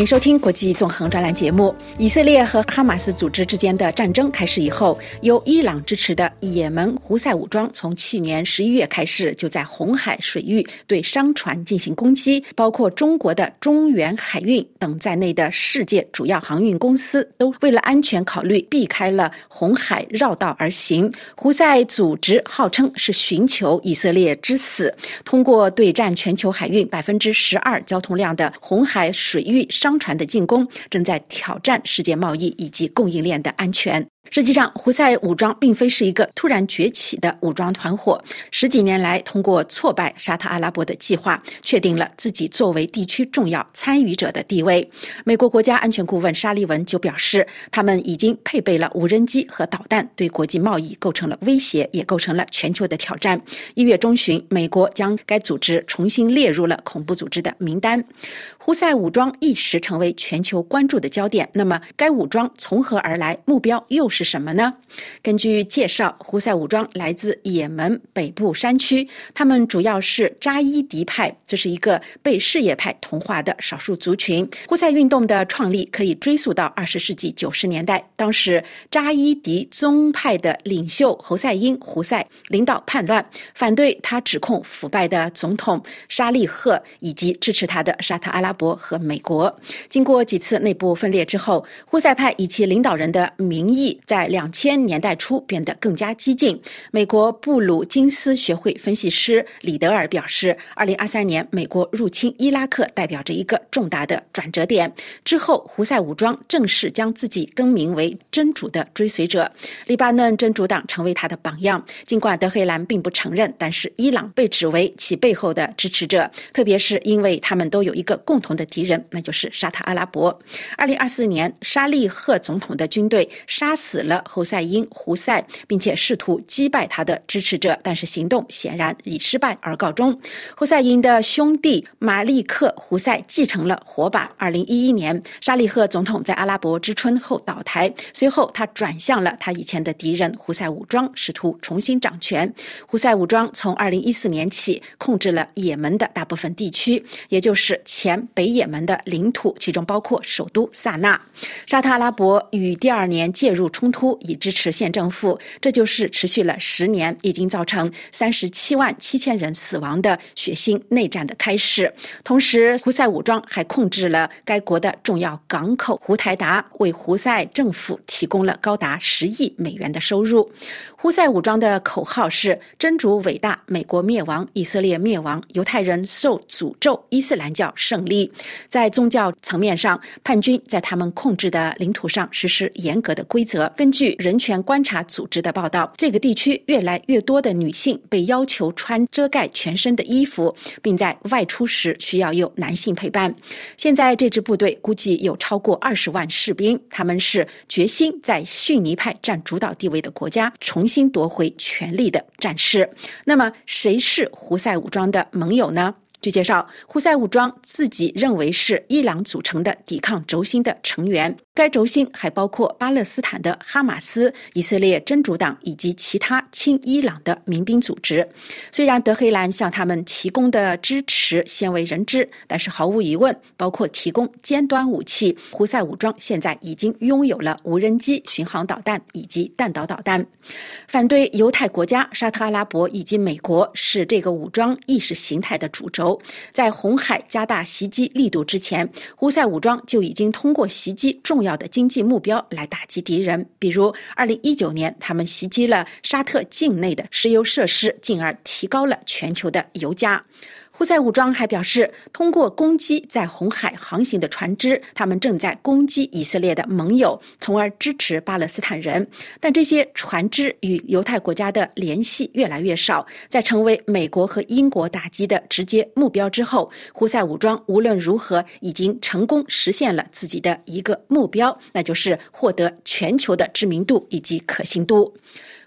欢迎收听国际纵横专栏节目。以色列和哈马斯组织之间的战争开始以后，由伊朗支持的也门胡塞武装从去年十一月开始就在红海水域对商船进行攻击，包括中国的中远海运等在内的世界主要航运公司都为了安全考虑避开了红海绕道而行。胡塞组织号称是寻求以色列之死，通过对占全球海运百分之十二交通量的红海水域。商商船的进攻正在挑战世界贸易以及供应链的安全。实际上，胡塞武装并非是一个突然崛起的武装团伙。十几年来，通过挫败沙特阿拉伯的计划，确定了自己作为地区重要参与者的地位。美国国家安全顾问沙利文就表示，他们已经配备了无人机和导弹，对国际贸易构成了威胁，也构成了全球的挑战。一月中旬，美国将该组织重新列入了恐怖组织的名单。胡塞武装一时成为全球关注的焦点。那么，该武装从何而来？目标又是？是什么呢？根据介绍，胡塞武装来自也门北部山区，他们主要是扎伊迪派，这是一个被什叶派同化的少数族群。胡塞运动的创立可以追溯到二十世纪九十年代，当时扎伊迪宗派的领袖侯赛因（胡塞）领导叛乱，反对他指控腐败的总统沙利赫以及支持他的沙特阿拉伯和美国。经过几次内部分裂之后，胡塞派以其领导人的名义。在两千年代初变得更加激进。美国布鲁金斯学会分析师李德尔表示，二零二三年美国入侵伊拉克代表着一个重大的转折点。之后，胡塞武装正式将自己更名为真主的追随者，黎巴嫩真主党成为他的榜样。尽管德黑兰并不承认，但是伊朗被指为其背后的支持者，特别是因为他们都有一个共同的敌人，那就是沙特阿拉伯。二零二四年，沙利赫总统的军队杀死。了侯赛因胡塞，并且试图击败他的支持者，但是行动显然以失败而告终。胡赛因的兄弟马利克胡塞继承了火把。二零一一年，沙利赫总统在阿拉伯之春后倒台，随后他转向了他以前的敌人胡塞武装，试图重新掌权。胡塞武装从二零一四年起控制了也门的大部分地区，也就是前北也门的领土，其中包括首都萨那。沙特阿拉伯于第二年介入冲突以支持县政府，这就是持续了十年，已经造成三十七万七千人死亡的血腥内战的开始。同时，胡塞武装还控制了该国的重要港口胡台达，为胡塞政府提供了高达十亿美元的收入。胡塞武装的口号是“真主伟大，美国灭亡，以色列灭亡，犹太人受诅咒，伊斯兰教胜利”。在宗教层面上，叛军在他们控制的领土上实施严格的规则。根据人权观察组织的报道，这个地区越来越多的女性被要求穿遮盖全身的衣服，并在外出时需要有男性陪伴。现在这支部队估计有超过二十万士兵，他们是决心在逊尼派占主导地位的国家重新夺回权力的战士。那么，谁是胡塞武装的盟友呢？据介绍，胡塞武装自己认为是伊朗组成的抵抗轴心的成员。该轴心还包括巴勒斯坦的哈马斯、以色列真主党以及其他亲伊朗的民兵组织。虽然德黑兰向他们提供的支持鲜为人知，但是毫无疑问，包括提供尖端武器，胡塞武装现在已经拥有了无人机、巡航导弹以及弹道导弹。反对犹太国家、沙特阿拉伯以及美国是这个武装意识形态的主轴。在红海加大袭击力度之前，胡塞武装就已经通过袭击重要的经济目标来打击敌人。比如，二零一九年，他们袭击了沙特境内的石油设施，进而提高了全球的油价。胡塞武装还表示，通过攻击在红海航行的船只，他们正在攻击以色列的盟友，从而支持巴勒斯坦人。但这些船只与犹太国家的联系越来越少，在成为美国和英国打击的直接目标之后，胡塞武装无论如何已经成功实现了自己的一个目标，那就是获得全球的知名度以及可信度。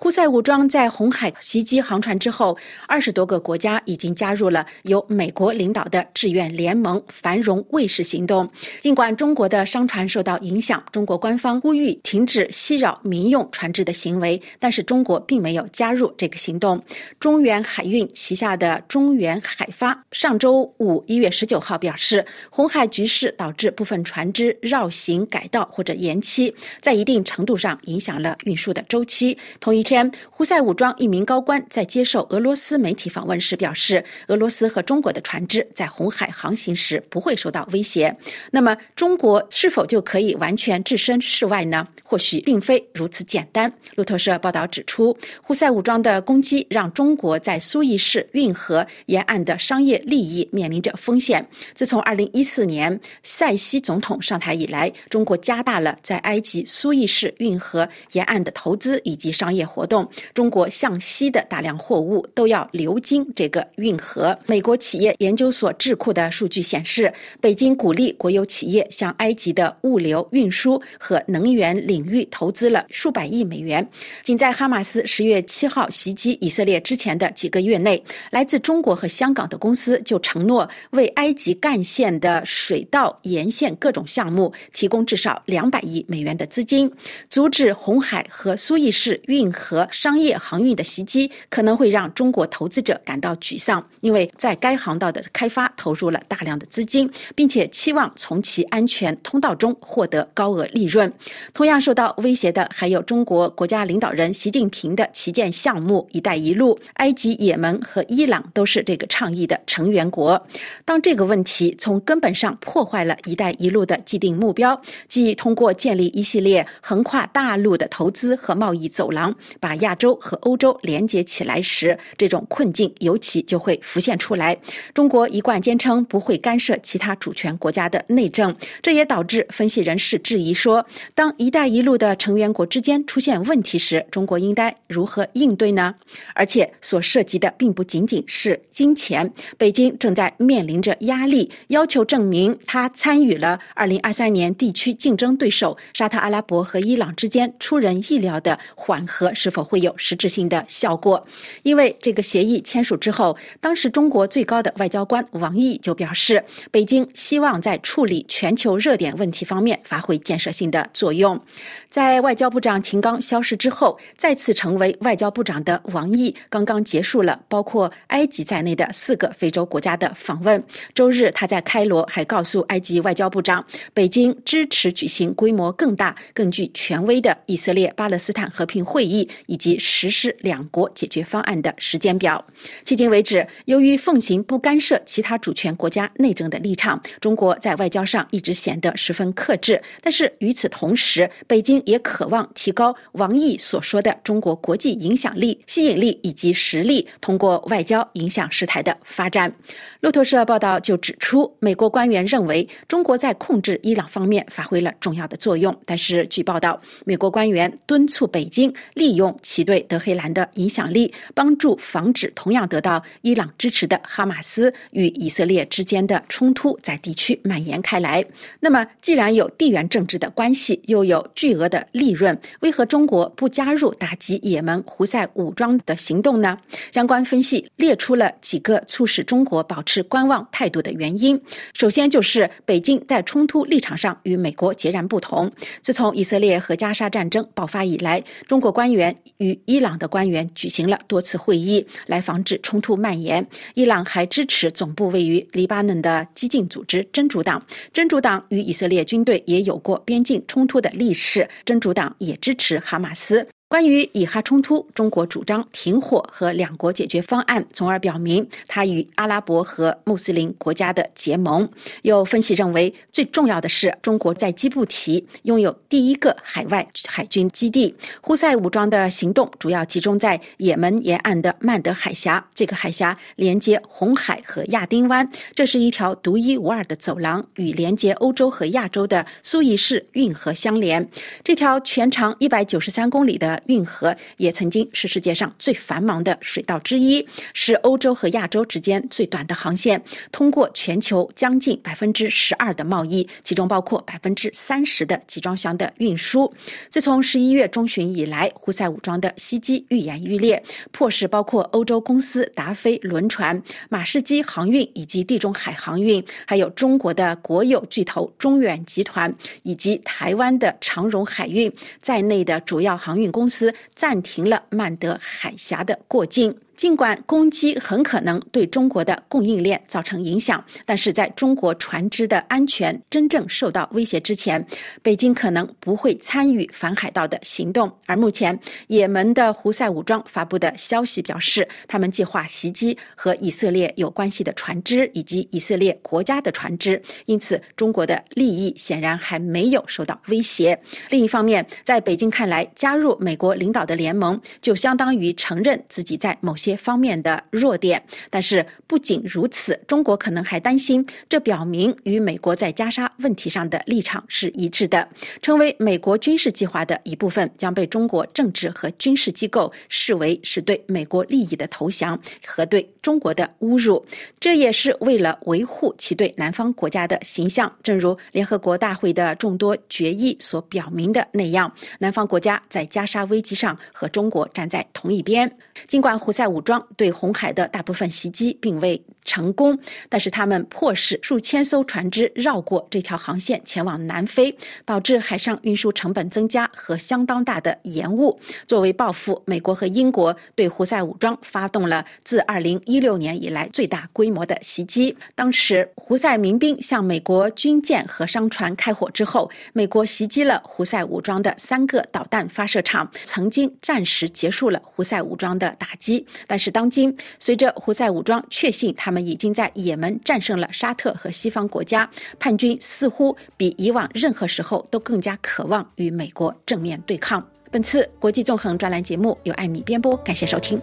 胡塞武装在红海袭击航船之后，二十多个国家已经加入了由美国领导的志愿联盟“繁荣卫士行动”。尽管中国的商船受到影响，中国官方呼吁停止袭扰民用船只的行为，但是中国并没有加入这个行动。中远海运旗下的中远海发上周五一月十九号表示，红海局势导致部分船只绕行改道或者延期，在一定程度上影响了运输的周期。同一天，胡塞武装一名高官在接受俄罗斯媒体访问时表示，俄罗斯和中国的船只在红海航行时不会受到威胁。那么，中国是否就可以完全置身事外呢？或许并非如此简单。路透社报道指出，胡塞武装的攻击让中国在苏伊士运河沿岸的商业利益面临着风险。自从2014年塞西总统上台以来，中国加大了在埃及苏伊士运河沿岸的投资以及商业活动，中国向西的大量货物都要流经这个运河。美国企业研究所智库的数据显示，北京鼓励国有企业向埃及的物流运输和能源领域投资了数百亿美元。仅在哈马斯十月七号袭击以色列之前的几个月内，来自中国和香港的公司就承诺为埃及干线的水道沿线各种项目提供至少两百亿美元的资金，阻止红海和苏伊士运河和商业航运的袭击可能会让中国投资者感到沮丧，因为在该航道的开发投入了大量的资金，并且期望从其安全通道中获得高额利润。同样受到威胁的还有中国国家领导人习近平的旗舰项目“一带一路”。埃及、也门和伊朗都是这个倡议的成员国。当这个问题从根本上破坏了“一带一路”的既定目标，即通过建立一系列横跨大陆的投资和贸易走廊。把亚洲和欧洲连接起来时，这种困境尤其就会浮现出来。中国一贯坚称不会干涉其他主权国家的内政，这也导致分析人士质疑说，当“一带一路”的成员国之间出现问题时，中国应该如何应对呢？而且所涉及的并不仅仅是金钱，北京正在面临着压力，要求证明他参与了2023年地区竞争对手沙特阿拉伯和伊朗之间出人意料的缓和是否会有实质性的效果？因为这个协议签署之后，当时中国最高的外交官王毅就表示，北京希望在处理全球热点问题方面发挥建设性的作用。在外交部长秦刚消失之后，再次成为外交部长的王毅刚刚结束了包括埃及在内的四个非洲国家的访问。周日，他在开罗还告诉埃及外交部长，北京支持举行规模更大、更具权威的以色列巴勒斯坦和平会议以及实施两国解决方案的时间表。迄今为止，由于奉行不干涉其他主权国家内政的立场，中国在外交上一直显得十分克制。但是与此同时，北京也渴望提高王毅所说的中国国际影响力、吸引力以及实力，通过外交影响事态的发展。路透社报道就指出，美国官员认为中国在控制伊朗方面发挥了重要的作用，但是据报道，美国官员敦促北京。利用其对德黑兰的影响力，帮助防止同样得到伊朗支持的哈马斯与以色列之间的冲突在地区蔓延开来。那么，既然有地缘政治的关系，又有巨额的利润，为何中国不加入打击也门胡塞武装的行动呢？相关分析列出了几个促使中国保持观望态度的原因。首先，就是北京在冲突立场上与美国截然不同。自从以色列和加沙战争爆发以来，中国官员与伊朗的官员举行了多次会议，来防止冲突蔓延。伊朗还支持总部位于黎巴嫩的激进组织真主党。真主党与以色列军队也有过边境冲突的历史。真主党也支持哈马斯。关于以哈冲突，中国主张停火和两国解决方案，从而表明它与阿拉伯和穆斯林国家的结盟。有分析认为，最重要的是中国在基布提拥有第一个海外海军基地。胡塞武装的行动主要集中在也门沿岸的曼德海峡，这个海峡连接红海和亚丁湾，这是一条独一无二的走廊，与连接欧洲和亚洲的苏伊士运河相连。这条全长一百九十三公里的运河也曾经是世界上最繁忙的水道之一，是欧洲和亚洲之间最短的航线，通过全球将近百分之十二的贸易，其中包括百分之三十的集装箱的运输。自从十一月中旬以来，胡塞武装的袭击愈演愈烈，迫使包括欧洲公司达飞轮船、马士基航运以及地中海航运，还有中国的国有巨头中远集团以及台湾的长荣海运在内的主要航运公公司暂停了曼德海峡的过境。尽管攻击很可能对中国的供应链造成影响，但是在中国船只的安全真正受到威胁之前，北京可能不会参与反海盗的行动。而目前，也门的胡塞武装发布的消息表示，他们计划袭击和以色列有关系的船只以及以色列国家的船只，因此中国的利益显然还没有受到威胁。另一方面，在北京看来，加入美国领导的联盟就相当于承认自己在某些些方面的弱点，但是不仅如此，中国可能还担心，这表明与美国在加沙问题上的立场是一致的。成为美国军事计划的一部分，将被中国政治和军事机构视为是对美国利益的投降和对中国的侮辱。这也是为了维护其对南方国家的形象。正如联合国大会的众多决议所表明的那样，南方国家在加沙危机上和中国站在同一边。尽管胡塞武武装对红海的大部分袭击并未成功，但是他们迫使数千艘船只绕过这条航线前往南非，导致海上运输成本增加和相当大的延误。作为报复，美国和英国对胡塞武装发动了自2016年以来最大规模的袭击。当时，胡塞民兵向美国军舰和商船开火之后，美国袭击了胡塞武装的三个导弹发射场，曾经暂时结束了胡塞武装的打击。但是，当今随着胡塞武装确信他们已经在也门战胜了沙特和西方国家，叛军似乎比以往任何时候都更加渴望与美国正面对抗。本次国际纵横专栏节目由艾米编播，感谢收听。